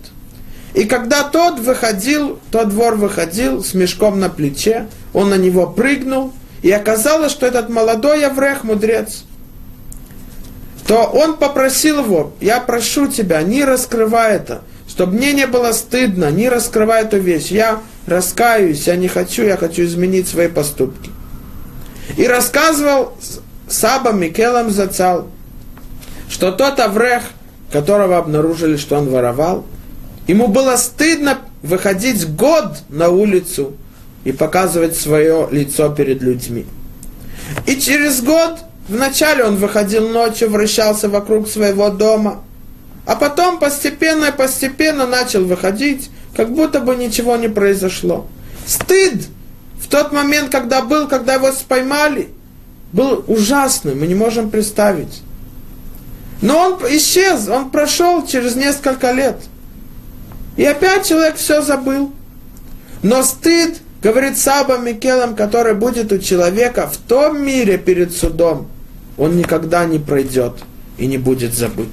[SPEAKER 1] И когда тот выходил, тот вор выходил с мешком на плече, он на него прыгнул, и оказалось, что этот молодой Аврех, мудрец, то он попросил его, я прошу тебя, не раскрывай это, чтобы мне не было стыдно, не раскрывай эту вещь. Я раскаюсь, я не хочу, я хочу изменить свои поступки. И рассказывал Саба Микелам Зацал, что тот Аврех, которого обнаружили, что он воровал, ему было стыдно выходить год на улицу и показывать свое лицо перед людьми. И через год Вначале он выходил ночью, вращался вокруг своего дома, а потом постепенно и постепенно начал выходить, как будто бы ничего не произошло. Стыд в тот момент, когда был, когда его споймали, был ужасным, мы не можем представить. Но он исчез, он прошел через несколько лет. И опять человек все забыл. Но стыд, говорит Саба Микелом, который будет у человека в том мире перед судом – он никогда не пройдет и не будет забыт.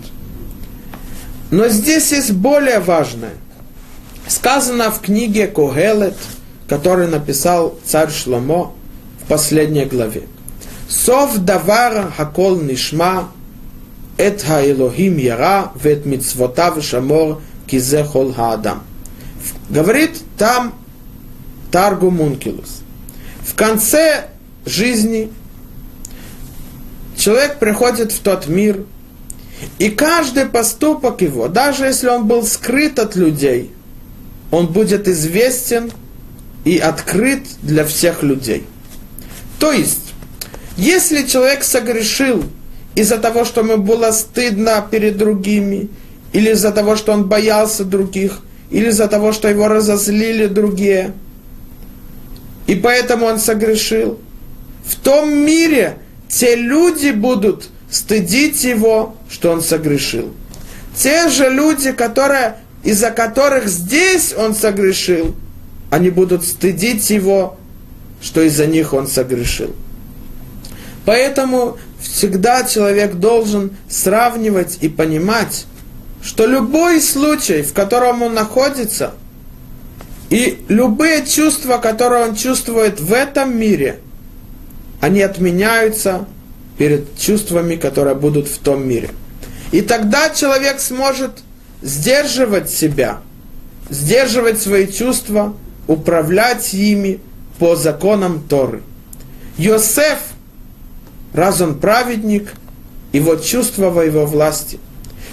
[SPEAKER 1] Но здесь есть более важное. Сказано в книге Когелет, который написал царь Шломо в последней главе. Сов давар хакол нишма, эт хаэлохим яра, вет мицвотав шамор, кизе хол хаадам. Говорит там Таргу Мункилус. В конце жизни человек приходит в тот мир, и каждый поступок его, даже если он был скрыт от людей, он будет известен и открыт для всех людей. То есть, если человек согрешил из-за того, что ему было стыдно перед другими, или из-за того, что он боялся других, или из-за того, что его разозлили другие, и поэтому он согрешил, в том мире те люди будут стыдить его, что он согрешил. Те же люди, которые, из-за которых здесь он согрешил, они будут стыдить его, что из-за них он согрешил. Поэтому всегда человек должен сравнивать и понимать, что любой случай, в котором он находится, и любые чувства, которые он чувствует в этом мире, они отменяются перед чувствами, которые будут в том мире. И тогда человек сможет сдерживать себя, сдерживать свои чувства, управлять ими по законам Торы. Йосеф, раз он праведник, его чувство во его власти.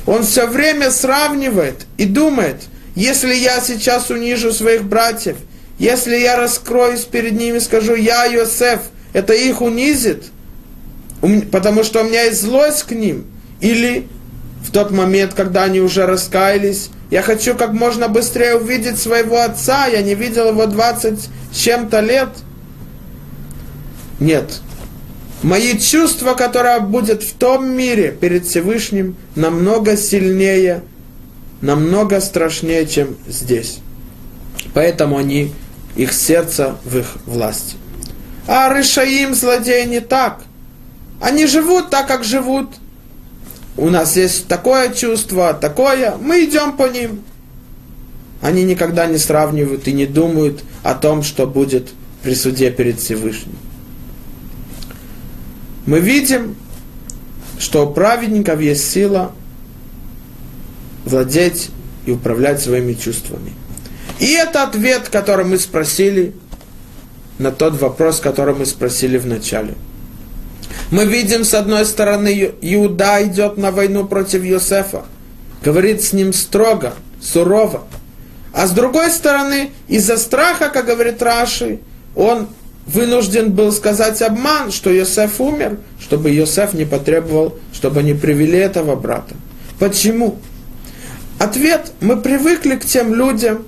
[SPEAKER 1] Он все время сравнивает и думает, если я сейчас унижу своих братьев, если я раскроюсь перед ними, скажу, я Йосеф, это их унизит, потому что у меня есть злость к ним. Или в тот момент, когда они уже раскаялись, я хочу как можно быстрее увидеть своего отца, я не видел его 20 с чем-то лет. Нет. Мои чувства, которые будет в том мире перед Всевышним, намного сильнее, намного страшнее, чем здесь. Поэтому они, их сердце в их власти. А Рышаим, злодеи, не так. Они живут так, как живут – у нас есть такое чувство, такое, мы идем по ним. Они никогда не сравнивают и не думают о том, что будет при суде перед Всевышним. Мы видим, что у праведников есть сила владеть и управлять своими чувствами. И это ответ, который мы спросили на тот вопрос, который мы спросили в начале – мы видим, с одной стороны, Иуда идет на войну против Йосефа, говорит с ним строго, сурово. А с другой стороны, из-за страха, как говорит Раши, он вынужден был сказать обман, что Йосеф умер, чтобы Йосеф не потребовал, чтобы они привели этого брата. Почему? Ответ, мы привыкли к тем людям,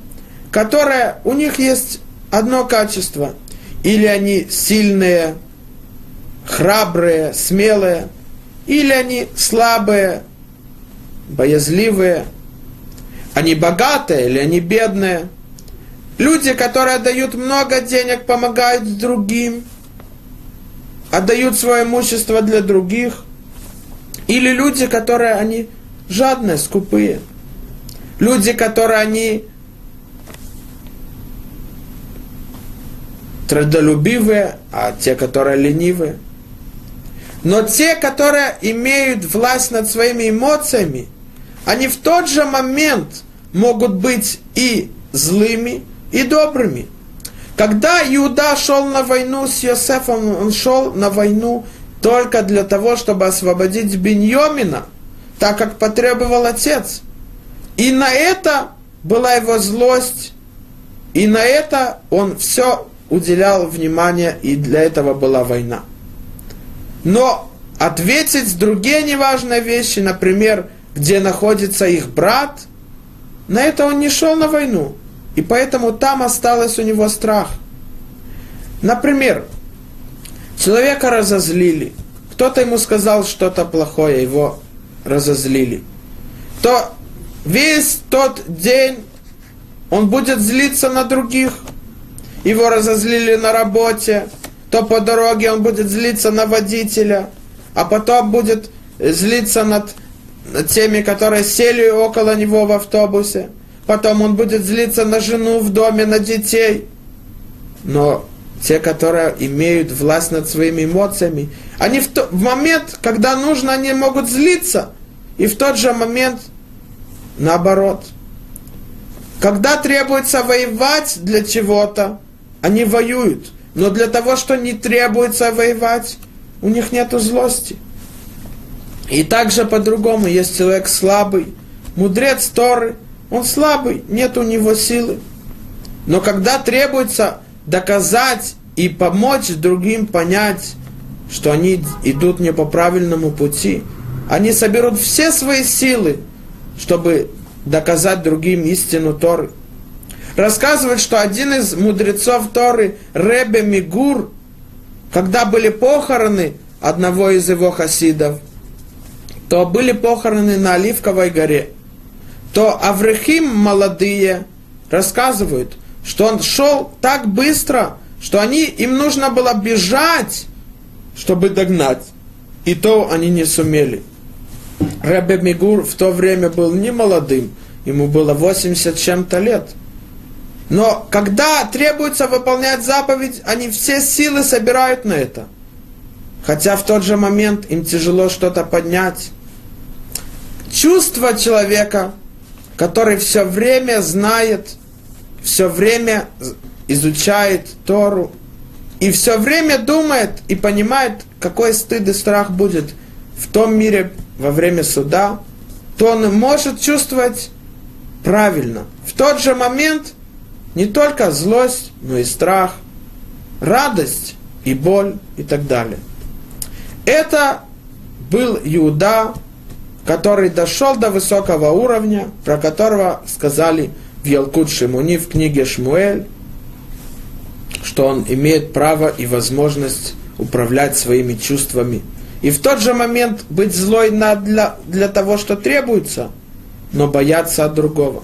[SPEAKER 1] которые, у них есть одно качество. Или они сильные, храбрые, смелые, или они слабые, боязливые, они богатые или они бедные. Люди, которые дают много денег, помогают другим, отдают свое имущество для других. Или люди, которые они жадные, скупые. Люди, которые они трудолюбивые, а те, которые ленивые. Но те, которые имеют власть над своими эмоциями, они в тот же момент могут быть и злыми, и добрыми. Когда Иуда шел на войну с Йосефом, он шел на войну только для того, чтобы освободить Беньомина, так как потребовал отец. И на это была его злость, и на это он все уделял внимание, и для этого была война. Но ответить другие неважные вещи, например, где находится их брат, на это он не шел на войну. И поэтому там осталось у него страх. Например, человека разозлили. Кто-то ему сказал что-то плохое, его разозлили. То весь тот день он будет злиться на других. Его разозлили на работе, то по дороге он будет злиться на водителя, а потом будет злиться над теми, которые сели около него в автобусе. Потом он будет злиться на жену в доме, на детей. Но те, которые имеют власть над своими эмоциями, они в, то, в момент, когда нужно, они могут злиться. И в тот же момент наоборот. Когда требуется воевать для чего-то, они воюют. Но для того, что не требуется воевать, у них нет злости. И также по-другому есть человек слабый, мудрец Торы, он слабый, нет у него силы. Но когда требуется доказать и помочь другим понять, что они идут не по правильному пути, они соберут все свои силы, чтобы доказать другим истину Торы. Рассказывает, что один из мудрецов Торы, Ребе Мигур, когда были похороны одного из его хасидов, то были похороны на Оливковой горе, то Аврехим молодые рассказывают, что он шел так быстро, что они, им нужно было бежать, чтобы догнать. И то они не сумели. Ребе Мигур в то время был не молодым, ему было 80 чем-то лет. Но когда требуется выполнять заповедь, они все силы собирают на это. Хотя в тот же момент им тяжело что-то поднять. Чувство человека, который все время знает, все время изучает Тору, и все время думает и понимает, какой стыд и страх будет в том мире во время суда, то он может чувствовать правильно. В тот же момент не только злость, но и страх, радость и боль и так далее. Это был Иуда, который дошел до высокого уровня, про которого сказали в Ялкут Шимуни в книге Шмуэль, что он имеет право и возможность управлять своими чувствами. И в тот же момент быть злой на, для, для того, что требуется, но бояться от другого.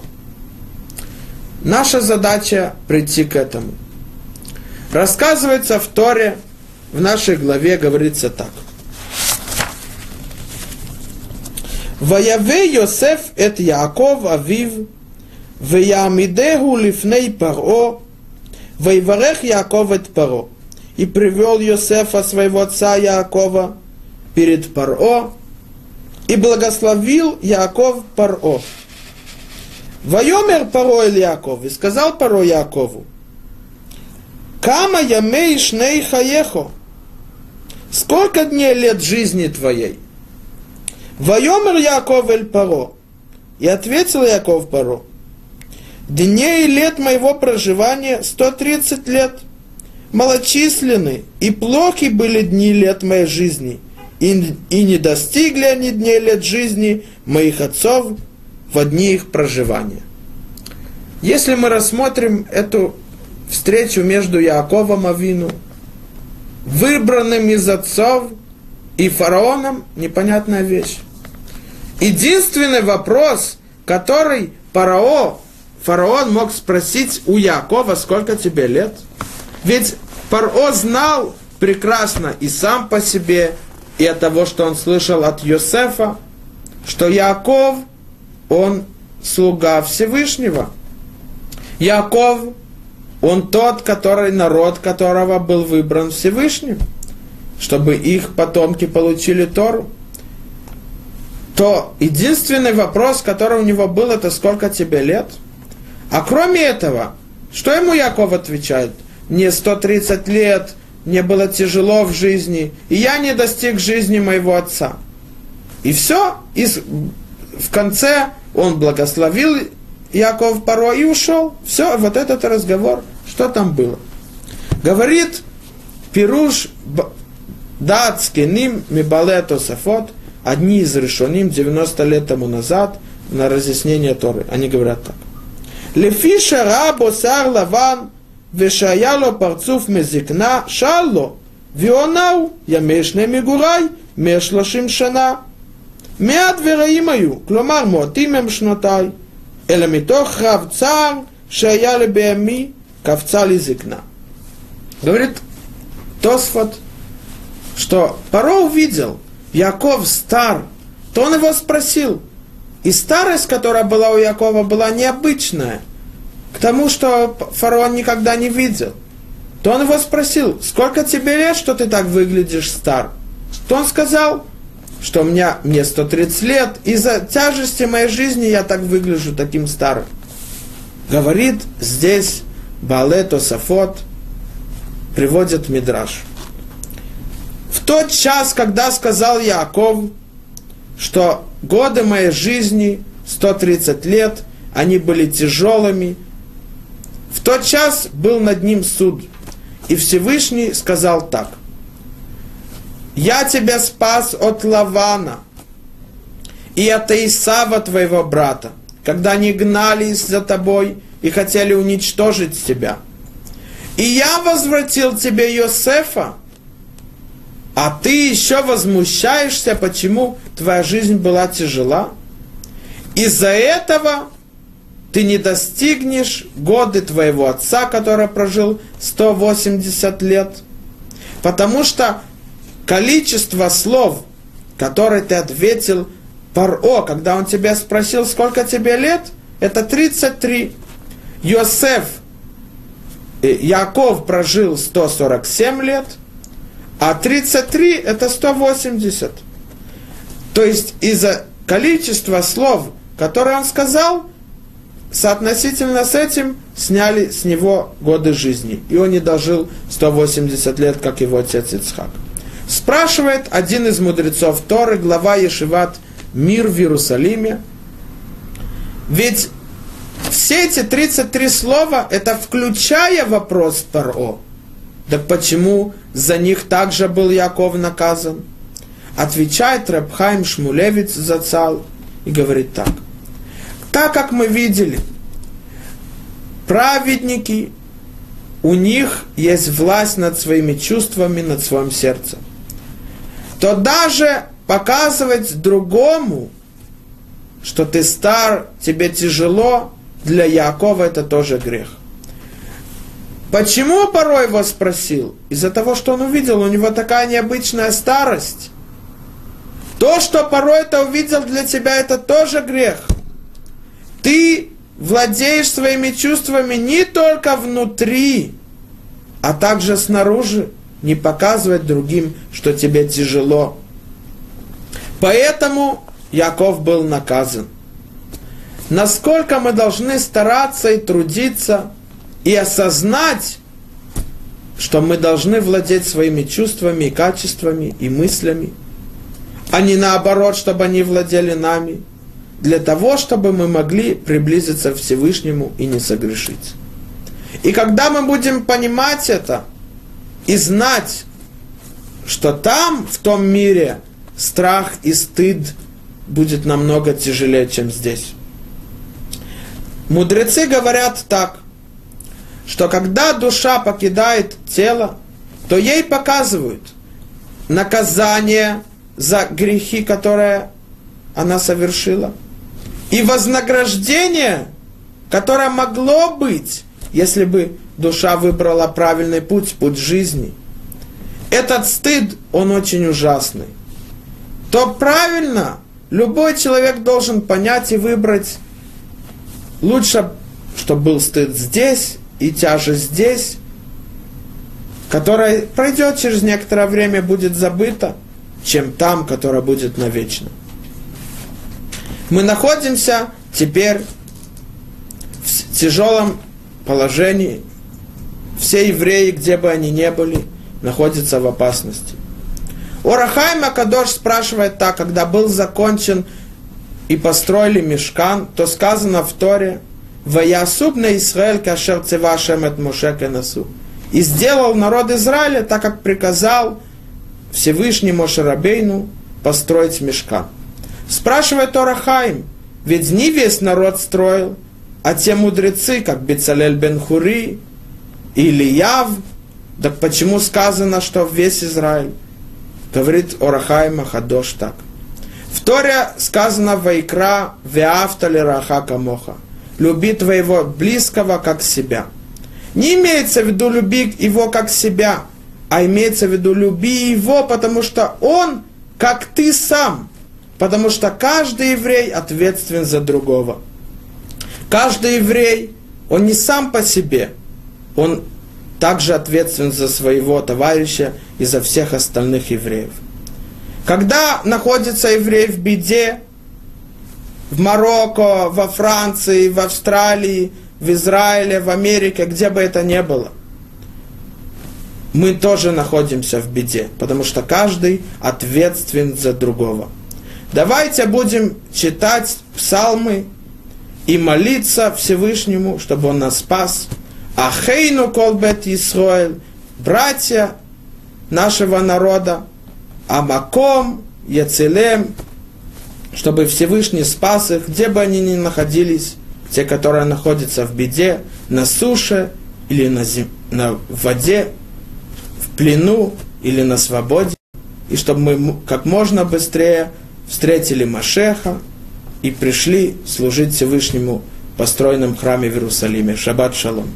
[SPEAKER 1] Наша задача прийти к этому. Рассказывается в Торе, в нашей главе говорится так. Ваяве Йосеф эт Яаков Авив, Веямидеху лифней Паро, Вейварех Яков от Паро. И привел Йосефа, своего отца Якова, перед Паро, и благословил Яков Паро. Вайомер Паро Эль Яков, и сказал Паро Якову, Кама ямей шней хаехо, сколько дней лет жизни твоей? Вайомер Яков Эль Паро, и ответил Яков Паро, Дней и лет моего проживания 130 лет. Малочисленны и плохи были дни лет моей жизни, и, и не достигли они дней лет жизни моих отцов в дни их проживания. Если мы рассмотрим эту встречу между Яаковом Авину, выбранным из отцов, и фараоном, непонятная вещь. Единственный вопрос, который Парао фараон мог спросить у Якова, сколько тебе лет? Ведь Паро знал прекрасно и сам по себе, и от того, что он слышал от Йосефа, что Яков, он слуга Всевышнего. Яков, он тот, который, народ которого был выбран Всевышним, чтобы их потомки получили Тору. То единственный вопрос, который у него был, это сколько тебе лет – а кроме этого, что ему Яков отвечает? Мне 130 лет, мне было тяжело в жизни, и я не достиг жизни моего отца. И все, и в конце он благословил Яков порой и ушел. Все, вот этот разговор, что там было. Говорит Пируш датский ним мибалето сафот, одни из решоним 90 лет тому назад на разъяснение Торы. Они говорят так. Лефиша рабо сар лаван ושהיה לו פרצוף מזקנה, שאל לו, ועונהו ימי שני מגוריי, מאה שלושים שנה. מעט ורעים היו, כלומר מועטים הם שנותיי, אלא מתוך רב צער שהיה לבהמי, קפצה לי זקנה. Говорит Тосфот, что Паро увидел, Яков стар, то он его спросил – и старость, которая была у Якова, была необычная, к тому, что фараон никогда не видел. То он его спросил, сколько тебе лет, что ты так выглядишь стар? То он сказал, что у меня, мне 130 лет, из-за тяжести моей жизни я так выгляжу таким старым. Говорит здесь Бале Тосафот, приводит Мидраш. В тот час, когда сказал Яков, что годы моей жизни, 130 лет, они были тяжелыми, тот час был над ним суд. И Всевышний сказал так. Я тебя спас от Лавана и от Исава, твоего брата, когда они гнались за тобой и хотели уничтожить тебя. И я возвратил тебе Йосефа, а ты еще возмущаешься, почему твоя жизнь была тяжела. Из-за этого ты не достигнешь годы твоего отца, который прожил 180 лет. Потому что количество слов, которые ты ответил Паро, когда он тебя спросил, сколько тебе лет, это 33. Йосеф, э, Яков прожил 147 лет, а 33 это 180. То есть из-за количества слов, которые он сказал, соотносительно с этим сняли с него годы жизни. И он не дожил 180 лет, как его отец Ицхак. Спрашивает один из мудрецов Торы, глава Ешиват «Мир в Иерусалиме». Ведь все эти 33 слова, это включая вопрос Паро. Так почему за них также был Яков наказан? Отвечает Рабхайм Шмулевец Зацал и говорит так. Так как мы видели, праведники, у них есть власть над своими чувствами, над своим сердцем. То даже показывать другому, что ты стар, тебе тяжело, для Якова это тоже грех. Почему порой его спросил? Из-за того, что он увидел, у него такая необычная старость. То, что порой это увидел для тебя, это тоже грех ты владеешь своими чувствами не только внутри, а также снаружи, не показывать другим, что тебе тяжело. Поэтому Яков был наказан. Насколько мы должны стараться и трудиться, и осознать, что мы должны владеть своими чувствами и качествами и мыслями, а не наоборот, чтобы они владели нами – для того, чтобы мы могли приблизиться к Всевышнему и не согрешить. И когда мы будем понимать это и знать, что там, в том мире, страх и стыд будет намного тяжелее, чем здесь. Мудрецы говорят так, что когда душа покидает тело, то ей показывают наказание за грехи, которые она совершила – и вознаграждение, которое могло быть, если бы душа выбрала правильный путь, путь жизни. Этот стыд, он очень ужасный. То правильно, любой человек должен понять и выбрать лучше, чтобы был стыд здесь и тяжесть здесь, которая пройдет через некоторое время, будет забыта, чем там, которая будет навечно. Мы находимся теперь в тяжелом положении. Все евреи, где бы они ни были, находятся в опасности. Орахай Макадош спрашивает так, когда был закончен и построили мешкан, то сказано в Торе, «Ваясуб на Исраэль кашер цевашем от Моше кенасу». И сделал народ Израиля, так как приказал Всевышний Мошерабейну построить мешкан. Спрашивает Тора Хайм, ведь не весь народ строил, а те мудрецы, как Бецалель бен Хури или Яв, так почему сказано, что весь Израиль? Говорит Орахайма Хадош так. В Торе сказано Вайкра Веавтали Раха Камоха. Люби твоего близкого как себя. Не имеется в виду люби его как себя, а имеется в виду люби его, потому что он как ты сам – Потому что каждый еврей ответственен за другого. Каждый еврей, он не сам по себе, он также ответственен за своего товарища и за всех остальных евреев. Когда находится еврей в беде, в Марокко, во Франции, в Австралии, в Израиле, в Америке, где бы это ни было, мы тоже находимся в беде, потому что каждый ответственен за другого. Давайте будем читать псалмы и молиться Всевышнему, чтобы Он нас спас. Ахейну колбет Исраэль, братья нашего народа, Амаком, Яцелем, чтобы Всевышний спас их, где бы они ни находились, те, которые находятся в беде, на суше или на, зем... на воде, в плену или на свободе, и чтобы мы как можно быстрее встретили Машеха и пришли служить Всевышнему в построенном храме в Иерусалиме. Шаббат шалом.